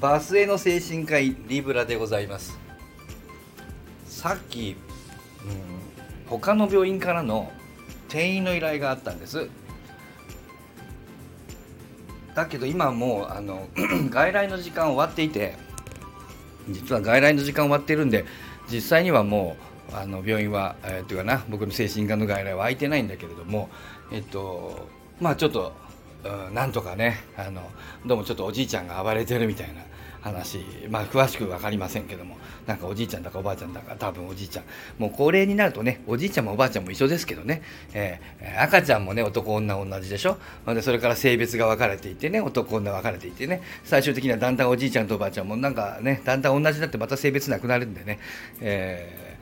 バスへの精神科医リブラでございます。さっき、うん、他の病院からの転院の依頼があったんです。だけど今もうあの 外来の時間終わっていて実は外来の時間終わってるんで実際にはもうあの病院は、えー、というかな僕の精神科の外来は空いてないんだけれどもえっとまあちょっと、うん、なんとかねあのどうもちょっとおじいちゃんが暴れてるみたいな話まあ詳しく分かりませんけどもなんかおじいちゃんだかおばあちゃんだか多分おじいちゃん。もう高齢になるとねおじいちゃんもおばあちゃんも一緒ですけどね、えー、赤ちゃんもね男女同じでしょ？でそれから性別が分かれていてね男女分かれていてね最終的にはだんだんおじいちゃんとおばあちゃんもなんかねだんだん同じになってまた性別なくなるんでね、え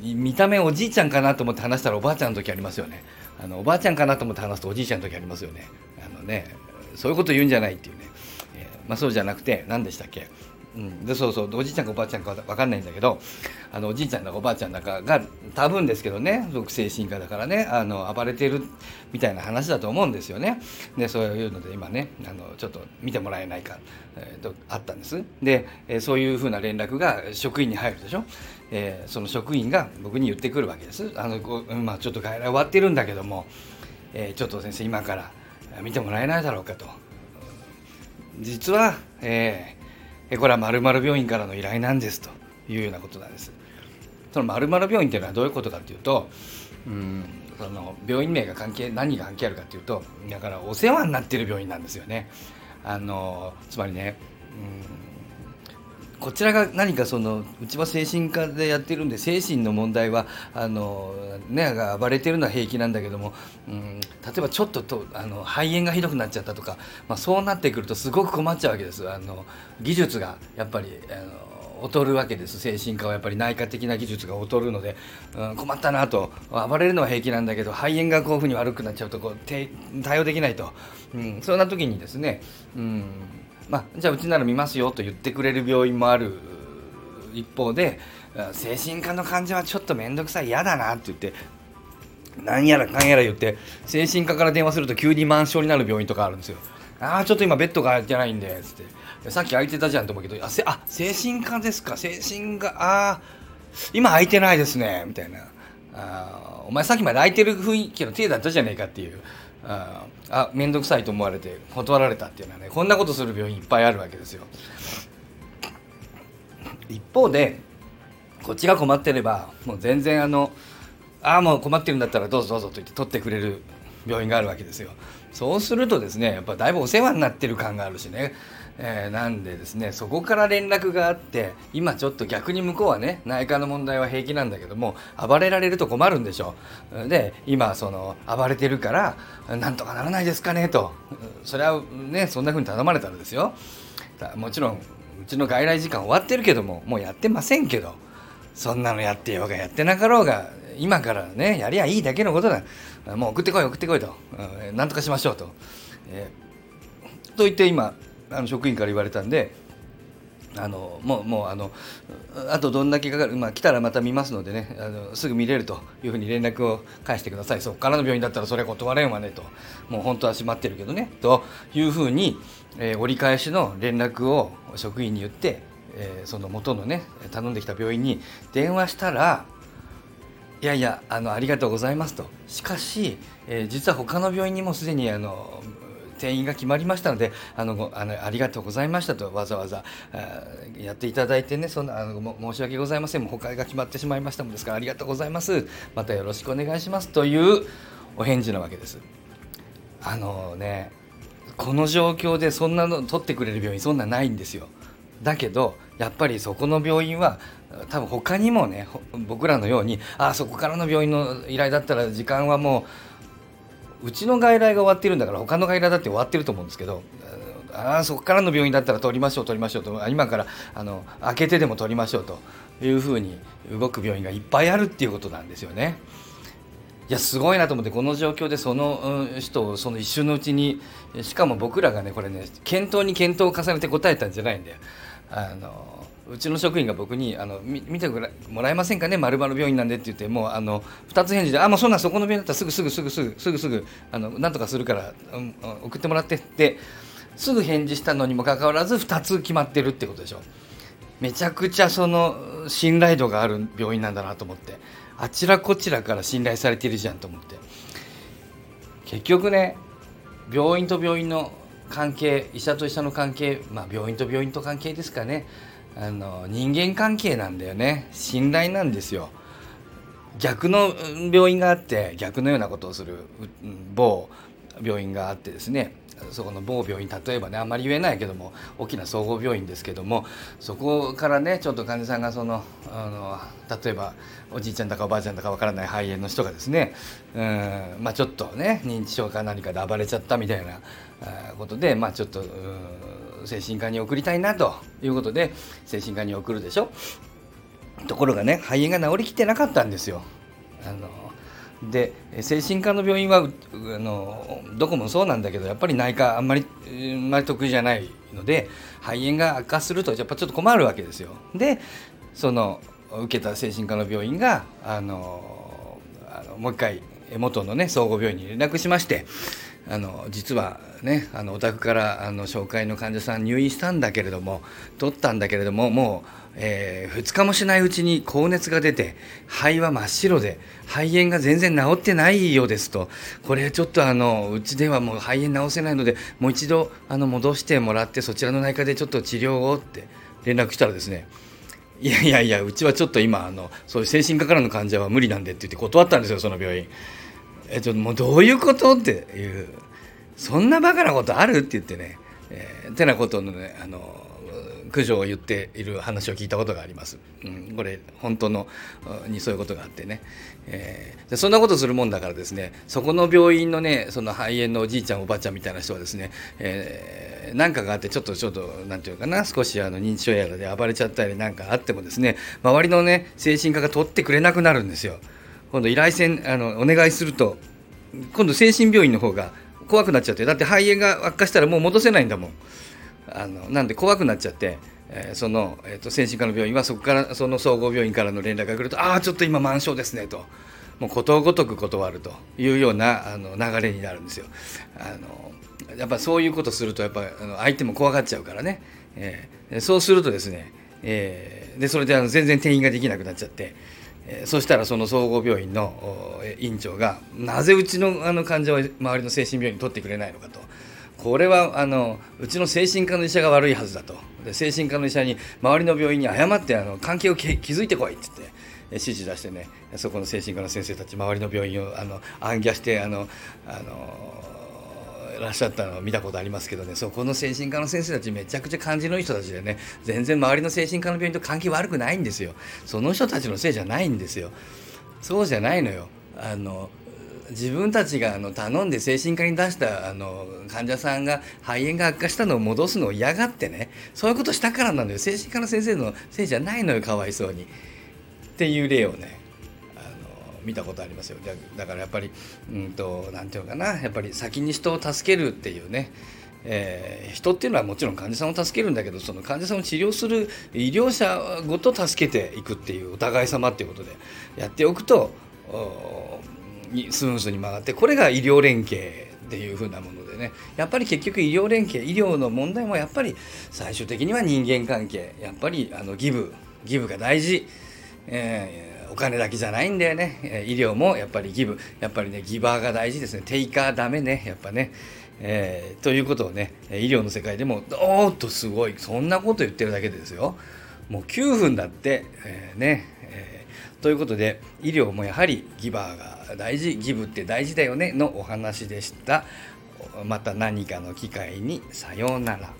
ー、見た目おじいちゃんかなと思って話したらおばあちゃんの時ありますよね。あのおばあちゃんかなと思って話すとおじいちゃんの時ありますよね。あのねそういうこと言うんじゃないっていうね、えー、まあ、そうじゃなくて何でしたっけ？うん、でそうそうおじいちゃんかおばあちゃんか分かんないんだけどあのおじいちゃんだかおばあちゃんだかが多分ですけどね僕精神科だからねあの暴れてるみたいな話だと思うんですよね。でそういうので今ねあのちょっと見てもらえないか、えー、とあったんです。で、えー、そういうふうな連絡が職員に入るでしょ。えー、その職員が僕に言ってくるわけです。あのこうまあ、ちょっと外来終わってるんだけども、えー、ちょっと先生今から見てもらえないだろうかと。実は、えーこれは〇〇病院からの依頼なんですというようなことなんです。その〇〇病院っていうのはどういうことかっていうと、うんその病院名が関係何が関係あるかっていうとだからお世話になってる病院なんですよね。あのつまりね、うん、こちらが何かそのうちは精神科でやってるんで精神の問題はあの、ね、が暴れてるのは平気なんだけども、うん、例えばちょっととあの肺炎がひどくなっちゃったとか、まあ、そうなってくるとすごく困っちゃうわけです。あの技術がやっぱりあの劣るわけです。精神科はやっぱり内科的な技術が劣るので、うん、困ったなと。暴れるのは平気なんだけど肺炎がこういうふうに悪くなっちゃうとこう対応できないと、うん、そんな時にですね、うんまあ、じゃあうちなら見ますよと言ってくれる病院もある一方で精神科の患者はちょっと面倒くさい嫌だなって言って何やらかんやら言って精神科から電話すると急に満床になる病院とかあるんですよ。ああちょっと今ベッドが空いてないんでつって。さっき空いてたじゃんと思うけどあせあ精神科ですか？精神科ああ今空いてないですねみたいな。あお前さっきまで空いてる雰囲気の手だったじゃねえかっていう。ああ面倒くさいと思われて断られたっていうのはねこんなことする病院いっぱいあるわけですよ。一方でこっちが困ってればもう全然あのああもう困ってるんだったらどうぞどうぞと言って取ってくれる病院があるわけですよ。そうするとですねやっぱだいぶお世話になってる感があるしね、えー、なんでですねそこから連絡があって今ちょっと逆に向こうはね内科の問題は平気なんだけども暴れられると困るんでしょで今その暴れてるからなんとかならないですかねと。それはねそんな風に頼まれたらですよ。もちろんうちの外来時間終わってるけどももうやってませんけどそんなのやってようがやってなかろうが今からねやりゃいいだけのことだ。もう送ってこい送ってこいと、なんとかしましょうと、えー、と言って今あの職員から言われたんであのもうもうあのあとどんだけかかる、まあ、来たらまた見ますのでねあのすぐ見れるというふうに連絡を返してください。そこからの病院だったらそれは断れんわねと。もう本当は閉まってるけどね。というふうに、えー、折り返しの連絡を職員に言って、えー、その元のね頼んできた病院に電話したらいやいやあのありがとうございますとしかし、えー、実は他の病院にもすでにあの転院が決まりましたのであのあのありがとうございましたとわざわざやっていただいてねそんなあの申し訳ございませんもう他が決まってしまいましたもんですからありがとうございますまたよろしくお願いしますというお返事なわけです。あのねこの状況でそんなの取ってくれる病院そんなないんですよ。だけどやっぱりそこの病院は多分他にもね僕らのようにあそこからの病院の依頼だったら時間はもううちの外来が終わってるんだから他の外来だって終わってると思うんですけどああそこからの病院だったら取りましょう取りましょうと今からあの開けてでも取りましょうというふうに動く病院がいっぱいあるっていうことなんですよね。いやすごいなと思ってこの状況でその人をその一瞬のうちにしかも僕らがねこれね検討に検討を重ねて答えたんじゃないんだよ。あのうちの職員が僕に「あの見てもらえませんかねまる病院なんで」って言ってもうあの2つ返事で「あもうそんなそこの病院だったらすぐすぐすぐすぐすぐすぐあのなんとかするから、うん、送ってもらって」ってすぐ返事したのにもかかわらず2つ決まってるってことでしょ。めちゃくちゃその信頼度がある病院なんだなと思ってあちらこちらから信頼されてるじゃんと思って。結局ね病院と病院の関係医者と医者の関係まあ病院と病院と関係ですかね。あの人間関係なんだよね。信頼なんですよ。逆の病院があって逆のようなことをする某病院があってですね。そこの某病院例えばねあんまり言えないけども大きな総合病院ですけどもそこからねちょっと患者さんがそのあの例えばおじいちゃんだかおばあちゃんだかわからない肺炎の人がですねうんまあちょっとね認知症か何かで暴れちゃったみたいなことでまあちょっと精神科に送りたいなということで精神科に送るでしょところがね肺炎が治りきってなかったんですよ。あので精神科の病院はあのどこもそうなんだけどやっぱり内科あんまりあんまり得意じゃないので肺炎が悪化するとやっぱちょっと困るわけですよ。でその受けた精神科の病院があのもう一回元のね総合病院に連絡しましてあの実はねあのお宅からあの紹介の患者さん入院したんだけれども取ったんだけれどももうえー、2日もしないうちに高熱が出て肺は真っ白で肺炎が全然治ってないようですとこれちょっとあのうちではもう肺炎治せないのでもう一度あの戻してもらってそちらの内科でちょっと治療をって連絡したらですねいやいやいやうちはちょっと今あのそういう精神科からの患者は無理なんでって言って断ったんですよその病院。えっともうどういうことっていうそんなバカなことあるって言ってね、えー、てなことのねあの苦情を言っている話を聞いたことがあります。うん、これ本当のにそういうことがあってね、えー、そんなことするもんだからですねそこの病院のねその肺炎のおじいちゃんおばあちゃんみたいな人はですね、えー、なんかがあってちょっとちょっと何て言うかな少しあの認知症やらで暴れちゃったりなんかあってもですね周りのね精神科が取ってくれなくなるんですよ。今度依頼線あのお願いすると今度精神病院の方が怖くなっちゃってだって肺炎が悪化したらもう戻せないんだもん。あのなんで怖くなっちゃって、えー、その、えーと、精神科の病院はそこからその総合病院からの連絡が来るとああちょっと今満床ですねともうことごとく断るというようなあの流れになるんですよ。あのやっぱそういうことするとやっぱあの相手も怖がっちゃうからね、えー、そうするとですね、えー、でそれであの全然転院ができなくなっちゃって。そしたらその総合病院の院長がなぜうちのあの患者は周りの精神病院に取ってくれないのかと。これはあのうちの精神科の医者が悪いはずだと。で精神科の医者に周りの病院に謝ってあの関係を築いてこいって言って指示出してねそこの精神科の先生たち周りの病院をあの暗記してあのあのらっしゃったのを見たことありますけどね。そこの精神科の先生たちめちゃくちゃ感じのいい人たちでね。全然周りの精神科の病院と関係悪くないんですよ。その人たちのせいじゃないんですよ。そうじゃないのよ。あの自分たちがあの頼んで精神科に出したあの患者さんが肺炎が悪化したのを戻すのを嫌がってね。そういうことしたからなんだよ。精神科の先生のせいじゃないのよかわいそうに。っていう例をね。見たことありますよ。だからやっぱりうんと何て言うのかな。やっぱり先に人を助けるっていうね。えー、人っていうのはもちろん患者さんを助けるんだけどその患者さんを治療する医療者ごと助けていくっていうお互い様っていうことでやっておくとスムーズに曲がってこれが医療連携っていう風なものでね。やっぱり結局医療連携医療の問題もやっぱり最終的には人間関係。やっぱりあのギブギブが大事、えー、お金だけじゃないんだよね。医療もやっぱりギブやっぱりねギバーが大事ですね。テイカーダメね。やっぱね。えー、ということをね医療の世界でもおーっとすごいそんなこと言ってるだけでですよ。もう9分だって、えー、ね、えー、ということで医療もやはりギバーが大事ギブって大事だよねのお話でした。また何かの機会にさようなら。